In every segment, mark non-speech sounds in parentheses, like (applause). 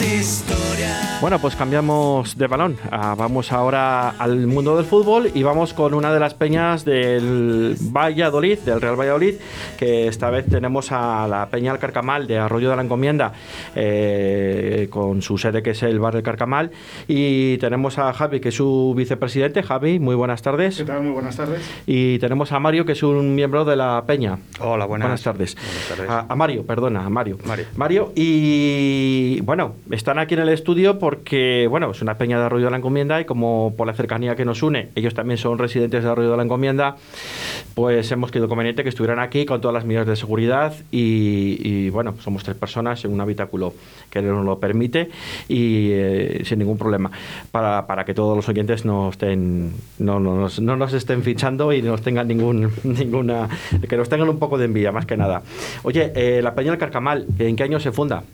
existo. Bueno, pues cambiamos de balón. Ah, vamos ahora al mundo del fútbol y vamos con una de las peñas del Valladolid, del Real Valladolid, que esta vez tenemos a la Peña del Carcamal de Arroyo de la Encomienda, eh, con su sede que es el bar del Carcamal. Y tenemos a Javi, que es su vicepresidente. Javi, muy buenas tardes. ¿Qué tal? Muy buenas tardes. Y tenemos a Mario, que es un miembro de la Peña. Hola, buenas, tardes. Buenas tardes. A, a Mario, perdona, a Mario. Mario. Mario, y bueno, están aquí en el estudio porque, bueno, es una peña de Arroyo de la Encomienda y como por la cercanía que nos une, ellos también son residentes de Arroyo de la Encomienda, pues hemos querido conveniente que estuvieran aquí con todas las medidas de seguridad y, y, bueno, somos tres personas en un habitáculo que nos lo permite y eh, sin ningún problema para, para, que todos los oyentes no estén no, no, nos, no nos estén fichando y no nos tengan ningún (laughs) ninguna que nos tengan un poco de envidia más que nada. Oye, eh, la Peña del Carcamal, ¿en qué año se funda?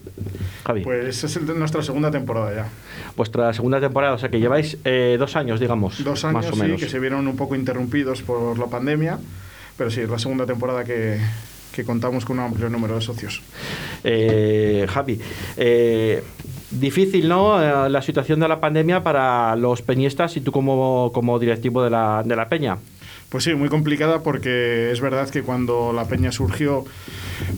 Javi. Pues es el, nuestra segunda temporada ya. Vuestra segunda temporada, o sea que lleváis eh, dos años, digamos. Dos años, más o sí, menos. que se vieron un poco interrumpidos por la pandemia, pero sí, es la segunda temporada que, que contamos con un amplio número de socios. Eh, Javi, eh, difícil, ¿no? Eh, la situación de la pandemia para los peñistas y tú como, como directivo de la, de la peña. Pues sí, muy complicada porque es verdad que cuando la peña surgió,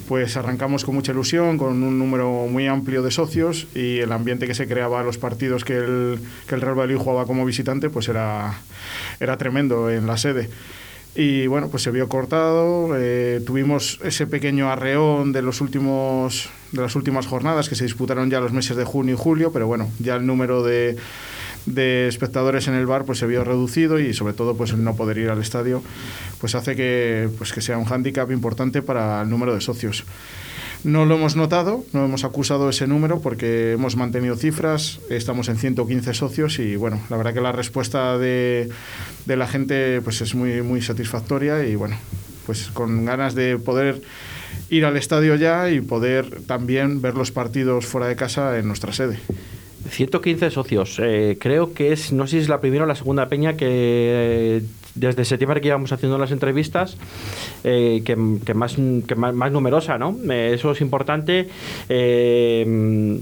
pues arrancamos con mucha ilusión, con un número muy amplio de socios y el ambiente que se creaba a los partidos que el, que el Real Valladolid jugaba como visitante, pues era, era tremendo en la sede. Y bueno, pues se vio cortado. Eh, tuvimos ese pequeño arreón de, los últimos, de las últimas jornadas que se disputaron ya los meses de junio y julio, pero bueno, ya el número de, de espectadores en el bar pues se vio reducido y sobre todo pues el no poder ir al estadio pues hace que, pues que sea un hándicap importante para el número de socios. No lo hemos notado, no hemos acusado ese número porque hemos mantenido cifras, estamos en 115 socios y bueno, la verdad que la respuesta de, de la gente pues es muy, muy satisfactoria y bueno, pues con ganas de poder ir al estadio ya y poder también ver los partidos fuera de casa en nuestra sede. 115 socios. Eh, creo que es, no sé si es la primera o la segunda peña que eh, desde septiembre que íbamos haciendo las entrevistas, eh, que, que, más, que más, más, numerosa, ¿no? Eh, eso es importante.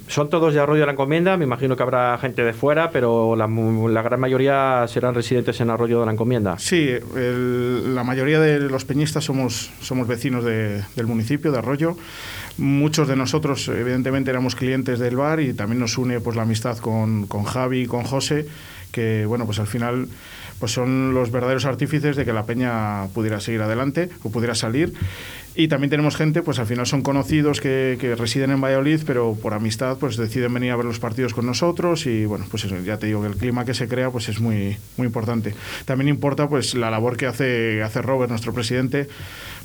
Son todos de Arroyo de la Encomienda, me imagino que habrá gente de fuera, pero la, la gran mayoría serán residentes en Arroyo de la Encomienda. Sí, la mayoría de los peñistas somos, somos vecinos de, del municipio, de Arroyo. Muchos de nosotros, evidentemente, éramos clientes del bar y también nos une pues, la amistad con, con Javi y con José, que, bueno, pues al final pues son los verdaderos artífices de que la peña pudiera seguir adelante o pudiera salir. Y también tenemos gente, pues al final son conocidos que, que, residen en Valladolid, pero por amistad pues deciden venir a ver los partidos con nosotros y bueno, pues ya te digo que el clima que se crea pues es muy, muy importante. También importa pues la labor que hace, hace Robert, nuestro presidente,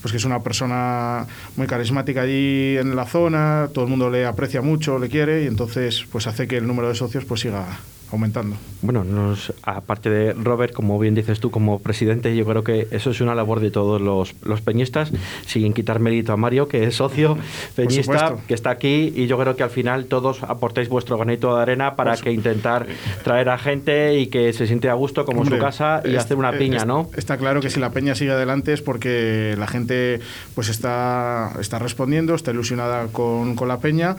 pues que es una persona muy carismática allí en la zona, todo el mundo le aprecia mucho, le quiere y entonces pues hace que el número de socios pues siga aumentando. Bueno, nos, aparte de Robert, como bien dices tú, como presidente, yo creo que eso es una labor de todos los, los peñistas, sin quitar mérito a Mario, que es socio peñista, que está aquí, y yo creo que al final todos aportéis vuestro granito de arena para que intentar traer a gente y que se siente a gusto como Hombre, su casa y es, hacer una piña, es, ¿no? Está claro que si la peña sigue adelante es porque la gente pues está, está respondiendo, está ilusionada con, con la peña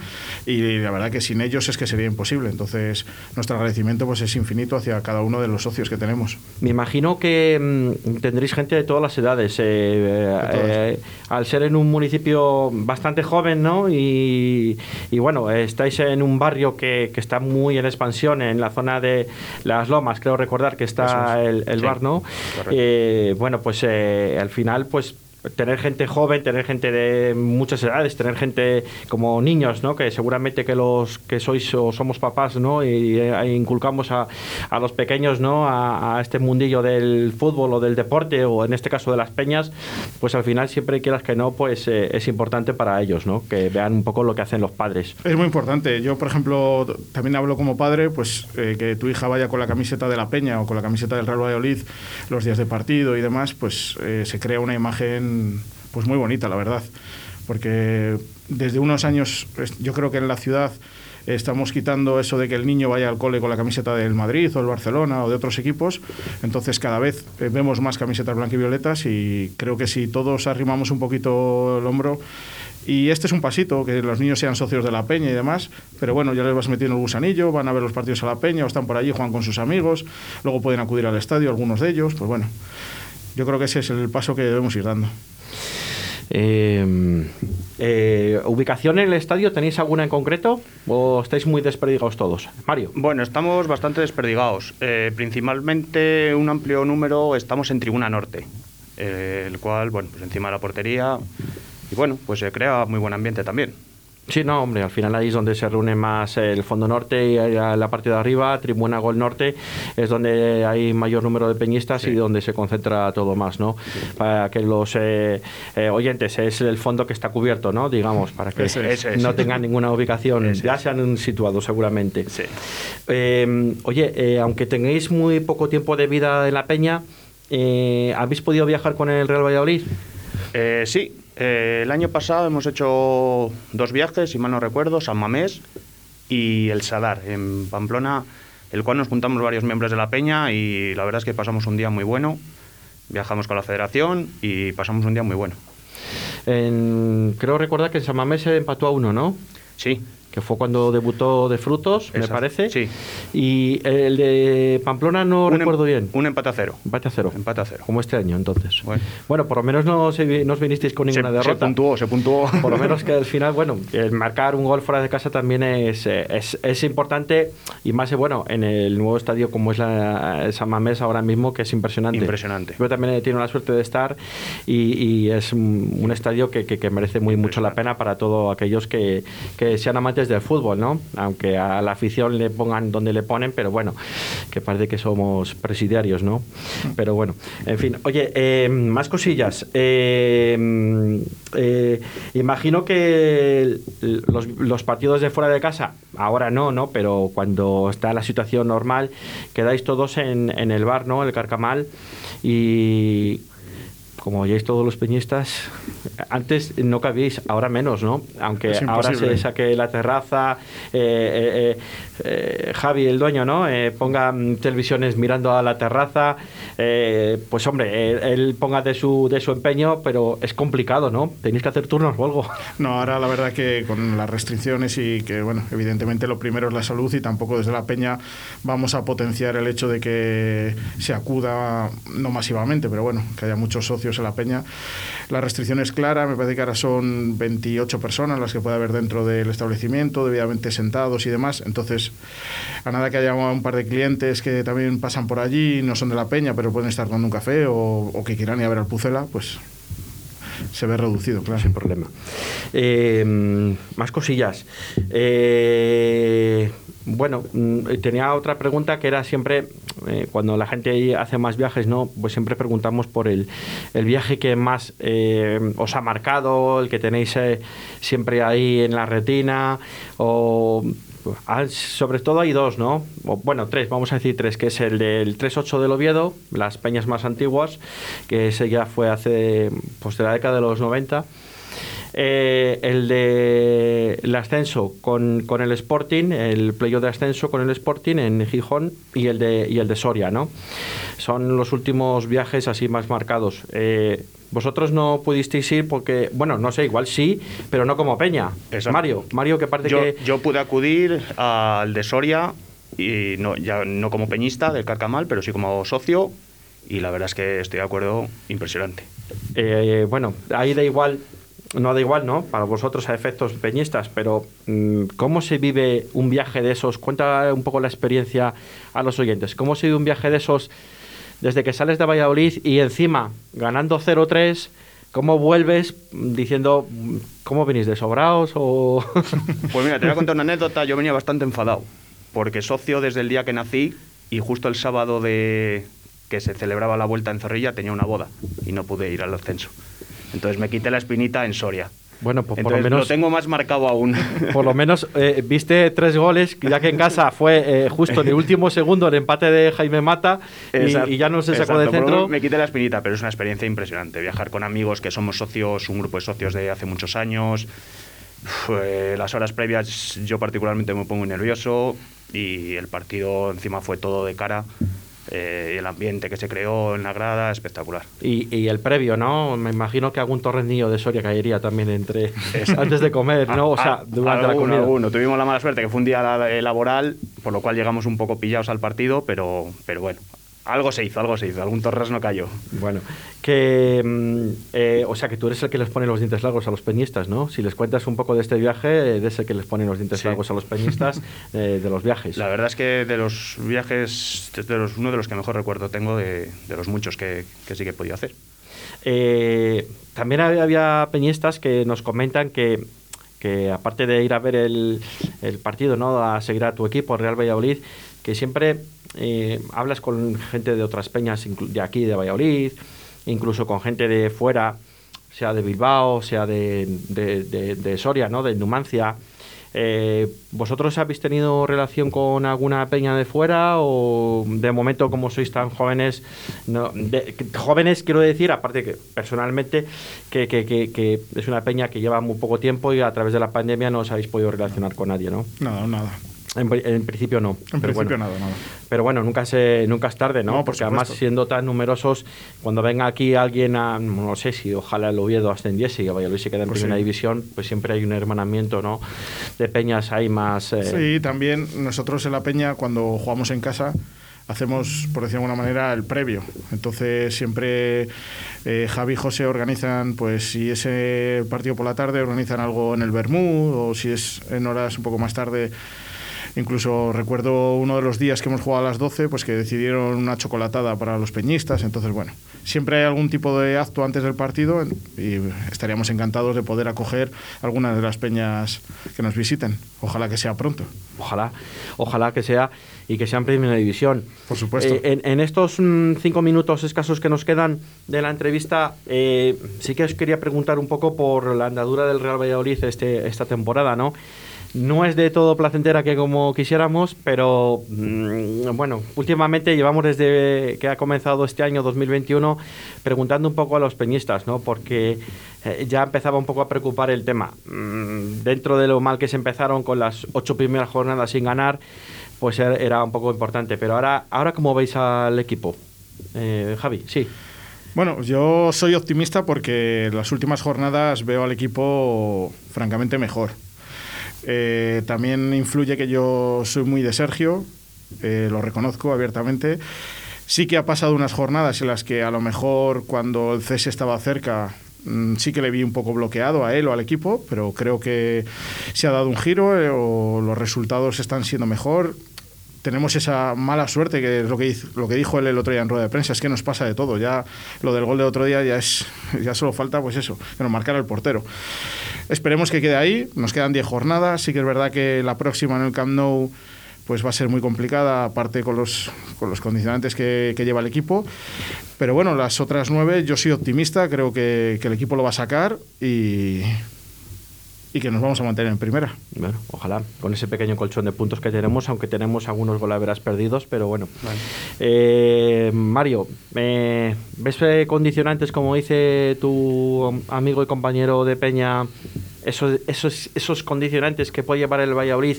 y la verdad que sin ellos es que sería imposible. Entonces, nuestra agradecimiento pues es infinito hacia cada uno de los socios que tenemos. Me imagino que mmm, tendréis gente de todas las edades. Eh, eh, al ser en un municipio bastante joven, ¿no? Y, y bueno, estáis en un barrio que, que, está muy en expansión, en la zona de Las Lomas, creo recordar que está es. el, el sí, bar, ¿no? Eh, bueno, pues al final, pues tener gente joven, tener gente de muchas edades, tener gente como niños, ¿no? Que seguramente que los que sois o somos papás, ¿no? Y, y inculcamos a, a, los pequeños, ¿no? A, a, este mundillo del fútbol o del deporte o en este caso de las peñas, pues al final siempre quieras que no, pues eh, es importante para ellos, ¿no? Que vean un poco lo que hacen los padres. Es muy importante. Yo, por ejemplo, también hablo como padre, pues eh, que tu hija vaya con la camiseta de la peña o con la camiseta del Real Valladolid los días de partido y demás, pues eh, se crea una imagen pues muy bonita, la verdad. Porque desde unos años, yo creo que en la ciudad estamos quitando eso de que el niño vaya al cole con la camiseta del Madrid o el Barcelona o de otros equipos. Entonces cada vez vemos más camisetas blanquivioletas y creo que si todos arrimamos un poquito el hombro Y este es un pasito, que los niños sean socios de la peña y demás, pero bueno, ya les vas metiendo el gusanillo, van a ver los partidos a la peña o están por allí, juegan con sus amigos, luego pueden acudir al estadio, algunos de ellos, pues bueno, yo creo que ese es el paso que debemos ir dando. Eh, eh, ¿Ubicación en el estadio tenéis alguna en concreto o estáis muy desperdigados todos? Mario. Bueno, estamos bastante desperdigados. Eh, principalmente un amplio número estamos en Tribuna Norte, eh, el cual, bueno, pues encima de la portería y bueno, pues se crea muy buen ambiente también. Sí, no, hombre, al final ahí es donde se reúne más el fondo norte y la parte de arriba, Tribuna Gol Norte, es donde hay mayor número de peñistas y donde se concentra todo más, ¿no? Para que los eh, eh, oyentes, es el fondo que está cubierto, ¿no? Digamos, para que no tengan ninguna ubicación, ya se han situado seguramente. Sí. Eh, oye, eh, aunque tengáis muy poco tiempo de vida en la peña, eh, ¿habéis podido viajar con el Real Valladolid? Eh, sí, eh, el año pasado hemos hecho dos viajes, si mal no recuerdo, San Mamés y el Sadar, en Pamplona, el cual nos juntamos varios miembros de la peña y la verdad es que pasamos un día muy bueno. Viajamos con la federación y pasamos un día muy bueno. En- creo recordar que en San Mamés se empató a uno, ¿no? Sí, que fue cuando debutó de Frutos, me parece. sí. Y el de Pamplona no un em- recuerdo bien. Un empate a cero. Empate a cero. Empate a cero. Como este año, entonces. Bueno. por lo menos no, se, no os vinisteis con Se, ninguna se derrota. puntuó, se puntuó. (laughs) Por lo menos que al final, bueno, el marcar un gol fuera de casa también es, es, es importante y más, bueno, en el nuevo estadio como es la San Mamés ahora mismo, que es impresionante. Impresionante. Yo también tenido la suerte de estar y, y es un, un estadio que, que- que merece muy mucho la pena para todos aquellos que, que sean amantes del fútbol, ¿no? Aunque a la afición le pongan donde le ponen, pero bueno, que parece que somos presidiarios, ¿no? Pero bueno, en fin. Oye, eh, más cosillas. Eh, eh, imagino que los, partidos de fuera de casa, ahora no, ¿no? Pero cuando está la situación normal, quedáis todos en, el bar, ¿no? El Carcamal. Y como oyéis todos los peñistas, antes no cabíais, ahora menos, ¿no? Aunque ahora se saque la terraza, eh, eh, eh, Javi, el dueño, ¿no? Ponga mm, televisiones mirando a la terraza, pues hombre, él, ponga de su, de su empeño, pero es complicado, ¿no? Tenéis que hacer turnos o algo. No, ahora la verdad que con las restricciones y que, bueno, evidentemente lo primero es la salud y tampoco desde la peña vamos a potenciar el hecho de que se acuda, no masivamente, pero bueno, que haya muchos socios en la peña. La restricción clara, me parece que ahora son 28 personas las que puede haber dentro del establecimiento, debidamente sentados y demás. Entonces, a nada que haya un par de clientes que también pasan por allí, no son de la peña, pero pueden estar tomando un café o, o que quieran ir a ver al Pucela, pues se ve reducido, claro. Sin problema. Eh, más cosillas. Eh, bueno, mm, tenía otra pregunta que era siempre, eh, cuando la gente hace más viajes, ¿no? Pues siempre preguntamos por el, el viaje que más eh, os ha marcado, el que tenéis eh, siempre ahí en la retina, o ah, sobre todo hay dos, ¿no? Bueno, tres, vamos a decir tres, que es el del 3-8 del Oviedo, las peñas más antiguas, que ese ya fue hace, pues de la década de los 90. Eh, el de el ascenso con, con el Sporting, el playoff de ascenso con el Sporting en Gijón y el de y el de Soria, ¿no? Son los últimos viajes así más marcados. Eh, vosotros no pudisteis ir porque, bueno, no sé, igual sí, pero no como Peña. Exacto. Mario, Mario, que parte Yo, que yo pude acudir al de Soria, y no, ya no como peñista del Carcamal, pero sí como socio, y la verdad es que estoy de acuerdo, impresionante. Eh, bueno, ahí da igual, no da igual, ¿no? Para vosotros a efectos peñistas, pero mm, ¿cómo se vive un viaje de esos? Cuenta un poco la experiencia a los oyentes. ¿Cómo se vive un viaje de esos desde que sales de Valladolid y encima ganando 0-3? ¿Cómo vuelves diciendo, mm, ¿cómo venís de sobraos o...? (laughs) Pues mira, te voy a contar una anécdota, yo venía bastante enfadado, porque socio desde el día que nací, y justo el sábado de que se celebraba la vuelta en Zorrilla tenía una boda, y no pude ir al ascenso. Entonces me quité la espinita en Soria. Bueno, pues por Entonces lo menos... lo tengo más marcado aún. (laughs) Por lo menos eh, viste tres goles, ya que en casa fue eh, justo en el último segundo el empate de Jaime Mata y, Exacto, y ya no se sacó de por centro. Me quité la espinita, pero es una experiencia impresionante. Viajar con amigos que somos socios, un grupo de socios de hace muchos años. Uf, eh, las horas previas yo particularmente me pongo nervioso y el partido encima fue todo de cara. Eh, el ambiente que se creó en la grada, espectacular. Y, el previo, ¿no? Me imagino que algún torrenillo de Soria caería también entre antes de comer, ¿no? O (laughs) sea, durante la comida. Tuvimos la mala suerte que fue un día laboral, por lo cual llegamos un poco pillados al partido, pero, pero bueno, algo se hizo, algo se hizo, algún torres no cayó. Bueno, que, mm, eh, o sea, que tú eres el que les pone los dientes largos a los peñistas, ¿no? Si les cuentas un poco de este viaje, eres el que les pone los dientes largos a los peñistas (laughs) eh, de los viajes. La verdad es que de los viajes, es de los, uno de los que mejor recuerdo tengo de, los muchos que, sí que he podido hacer. Eh, también había peñistas que nos comentan que que aparte de ir a ver el, el partido, ¿no? a seguir a tu equipo, Real Valladolid, siempre eh, hablas con gente de otras peñas de aquí, de Valladolid, incluso con gente de fuera, sea de Bilbao, sea de, Soria, ¿no? de Numancia. Eh, ¿Vosotros habéis tenido relación con alguna peña de fuera o de momento como sois tan jóvenes, no, jóvenes quiero decir, aparte que personalmente que, que, es una peña que lleva muy poco tiempo y a través de la pandemia no os habéis podido relacionar con nadie, ¿no? Nada, nada. En, principio no. En principio nada, nada. Pero bueno, nunca, se, nunca es tarde, ¿no? Porque además siendo tan numerosos, cuando venga aquí alguien a, no sé si ojalá el Oviedo ascendiese y Valladolid se queda en pues primera división, pues siempre hay un hermanamiento, ¿no? De peñas hay más... Eh, sí, también nosotros en la peña, cuando jugamos en casa, hacemos, por decir de alguna manera, el previo. Entonces siempre eh, Javi y José organizan, pues si es el partido por la tarde, organizan algo en el Bermud, o si es en horas un poco más tarde Incluso recuerdo uno de los días que hemos jugado a las 12, pues que decidieron una chocolatada para los peñistas. Entonces, bueno, siempre hay algún tipo de acto antes del partido y estaríamos encantados de poder acoger algunas de las peñas que nos visiten. Ojalá que sea pronto. Ojalá, ojalá que sea y que sea en primera división. Por supuesto. Eh, en, estos mm, cinco minutos escasos que nos quedan de la entrevista, eh, sí que os quería preguntar un poco por la andadura del Real Valladolid este, esta temporada, ¿no? No es de todo placentera que como quisiéramos, pero mm, bueno, últimamente llevamos desde que ha comenzado este año 2021 preguntando un poco a los peñistas, ¿no? Porque eh, ya empezaba un poco a preocupar el tema. Mm, dentro de lo mal que se empezaron con las ocho primeras jornadas sin ganar, pues er, era un poco importante. Pero ahora, ahora ¿cómo veis al equipo? Eh, Javi, sí. Bueno, yo soy optimista porque las últimas jornadas veo al equipo francamente mejor. Eh, también influye que yo soy muy de Sergio, eh, lo reconozco abiertamente. Sí que ha pasado unas jornadas en las que a lo mejor cuando el cese estaba cerca mm, sí que le vi un poco bloqueado a él o al equipo, pero creo que se ha dado un giro eh, o los resultados están siendo mejor tenemos esa mala suerte, que es lo que, lo que dijo él el otro día en rueda de prensa, es que nos pasa de todo. Ya lo del gol de otro día ya es (laughs) ya solo falta pues eso, que nos marcara el portero. Esperemos que quede ahí, nos quedan 10 jornadas, sí que es verdad que la próxima en el Camp Nou pues va a ser muy complicada, aparte con los, con los condicionantes que, lleva el equipo. Pero bueno, las otras nueve yo soy optimista, creo que el equipo lo va a sacar y, y que nos vamos a mantener en primera. Bueno, ojalá, con ese pequeño colchón de puntos que tenemos, aunque tenemos algunos golaveras perdidos, pero bueno. Eh, Mario, eh, ¿ves condicionantes, como dice tu amigo y compañero de Peña, esos, esos, esos condicionantes que puede llevar el Valladolid?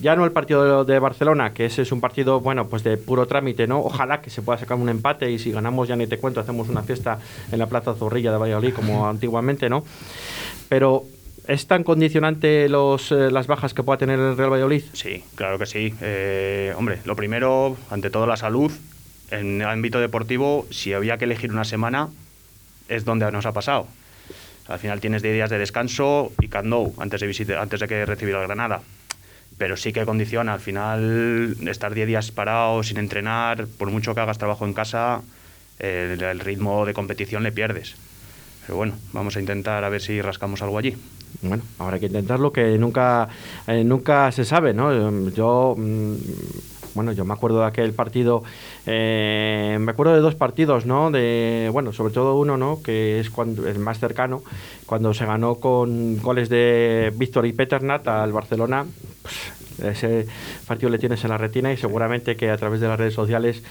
Ya no el partido de, Barcelona, que ese es un partido, bueno, pues de puro trámite, ¿no? Ojalá que se pueda sacar un empate y si ganamos, ya ni te cuento, hacemos una fiesta en la Plaza Zorrilla de Valladolid como (laughs) antiguamente, ¿no? Pero ¿Es tan condicionante los, eh, las bajas que pueda tener el Real Valladolid? Sí, claro que sí. Eh, hombre, lo primero, ante todo la salud. En el ámbito deportivo, si había que elegir una semana, es donde nos ha pasado. Al final tienes 10 días de descanso y Camp antes de, antes de que recibir el Granada. Pero sí que condiciona. Al final, estar 10 días parado, sin entrenar, por mucho que hagas trabajo en casa, el ritmo de competición le pierdes. Pero bueno, vamos a intentar a ver si rascamos algo allí. Bueno, habrá que intentarlo, que nunca, eh, nunca se sabe, ¿no? Yo, mm, bueno, yo me acuerdo de aquel partido, eh, me acuerdo de dos partidos, ¿no? De, bueno, sobre todo uno, ¿no? Que es cuando, el más cercano, cuando se ganó con goles de Víctor y Peternat al Barcelona. Pues, ese partido le tienes en la retina y seguramente que a través de las redes sociales,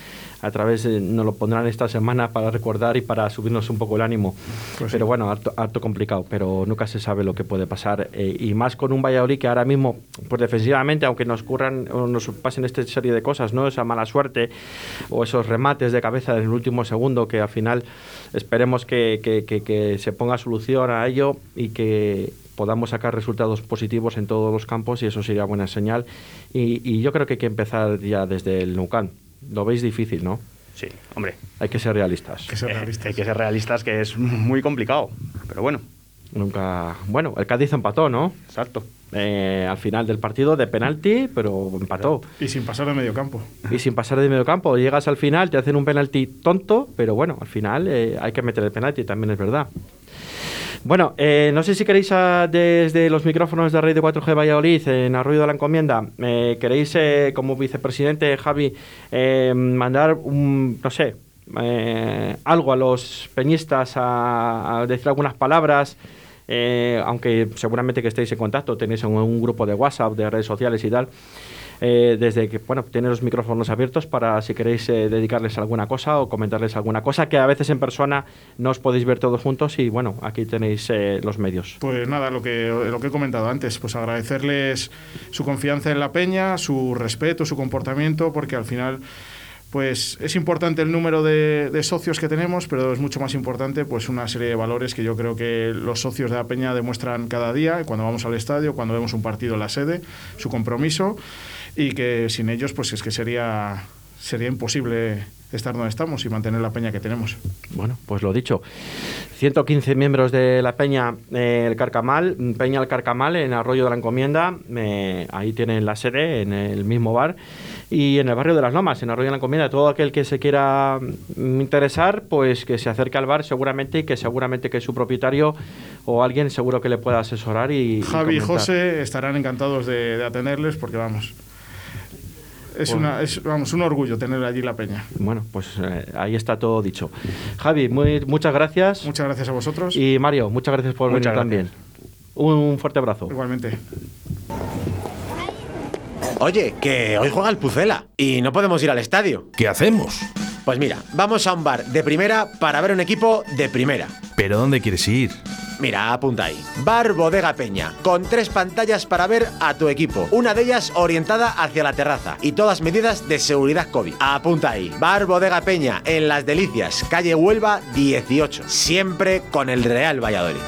a través de, nos lo pondrán esta semana para recordar y para subirnos un poco el ánimo. Pues pero sí. bueno, harto, harto complicado, pero nunca se sabe lo que puede pasar. eh, y más con un Valladolid que ahora mismo, pues defensivamente, aunque nos ocurran o nos pasen esta serie de cosas, ¿no? Esa mala suerte o esos remates de cabeza en el último segundo que al final esperemos que, que- que- que se ponga solución a ello y que podamos sacar resultados positivos en todos los campos y eso sería buena señal. Y, y yo creo que hay que empezar ya desde el Nucan. Lo veis difícil, ¿no? Sí, hombre. Hay que ser realistas. Que ser eh, realistas. hay que ser realistas, que es muy complicado. Pero bueno, Nunca. Bueno, el Cádiz empató, ¿no? exacto. Eh, al final del partido de penalti, pero empató. Y sin pasar de medio campo. Y sin pasar de medio campo, llegas al final, te hacen un penalti tonto, pero bueno, al final eh, hay que meter el penalti, también es verdad. Bueno, eh, no sé si queréis ah, desde los micrófonos de de 4G Valladolid, en Arroyo de la Encomienda, eh, queréis eh, como vicepresidente Javi eh, mandar un, no sé, eh, algo a los peñistas, a, a decir algunas palabras, eh, aunque seguramente que estéis en contacto, tenéis un grupo de WhatsApp, de redes sociales y tal. Eh, desde que, bueno, tenéis los micrófonos abiertos para si queréis eh, dedicarles alguna cosa o comentarles alguna cosa, que a veces en persona no os podéis ver todos juntos y bueno, aquí tenéis eh, los medios. Pues nada, lo que, lo que he comentado antes, pues agradecerles su confianza en la peña, su respeto, su comportamiento, porque al final pues es importante el número de, de socios que tenemos, pero es mucho más importante pues una serie de valores que yo creo que los socios de la peña demuestran cada día, cuando vamos al estadio, cuando vemos un partido en la sede, su compromiso, y que sin ellos pues es que sería, sería imposible estar donde estamos y mantener la peña que tenemos. Bueno, pues lo dicho. 115 miembros de la Peña eh, El Carcamal, Peña El Carcamal en Arroyo de la Encomienda. eh, ahí tienen la sede, en el mismo bar. Y en el barrio de las Lomas, en Arroyo de la Encomienda. Todo aquel que se quiera mm, interesar, pues que se acerque al bar seguramente y que seguramente que su propietario o alguien seguro que le pueda asesorar y. y Javi y comentar. José estarán encantados de, de atenderles porque vamos. Es, Bueno. una, es vamos, un orgullo tener allí la peña. Bueno, pues eh, ahí está todo dicho. Javi, muy, muchas gracias. Muchas gracias a vosotros. Y Mario, muchas gracias por Muchas venir también. Un fuerte abrazo. Igualmente. Oye, que hoy juega el Pucela y no podemos ir al estadio. ¿Qué hacemos? Pues mira, vamos a un bar de primera para ver un equipo de primera. ¿Pero dónde quieres ir? Mira, apunta ahí. Bar Bodega Peña, con tres pantallas para ver a tu equipo. Una de ellas orientada hacia la terraza y todas medidas de seguridad COVID. Apunta ahí. Bar Bodega Peña, en Las Delicias, calle Huelva 18. Siempre con el Real Valladolid.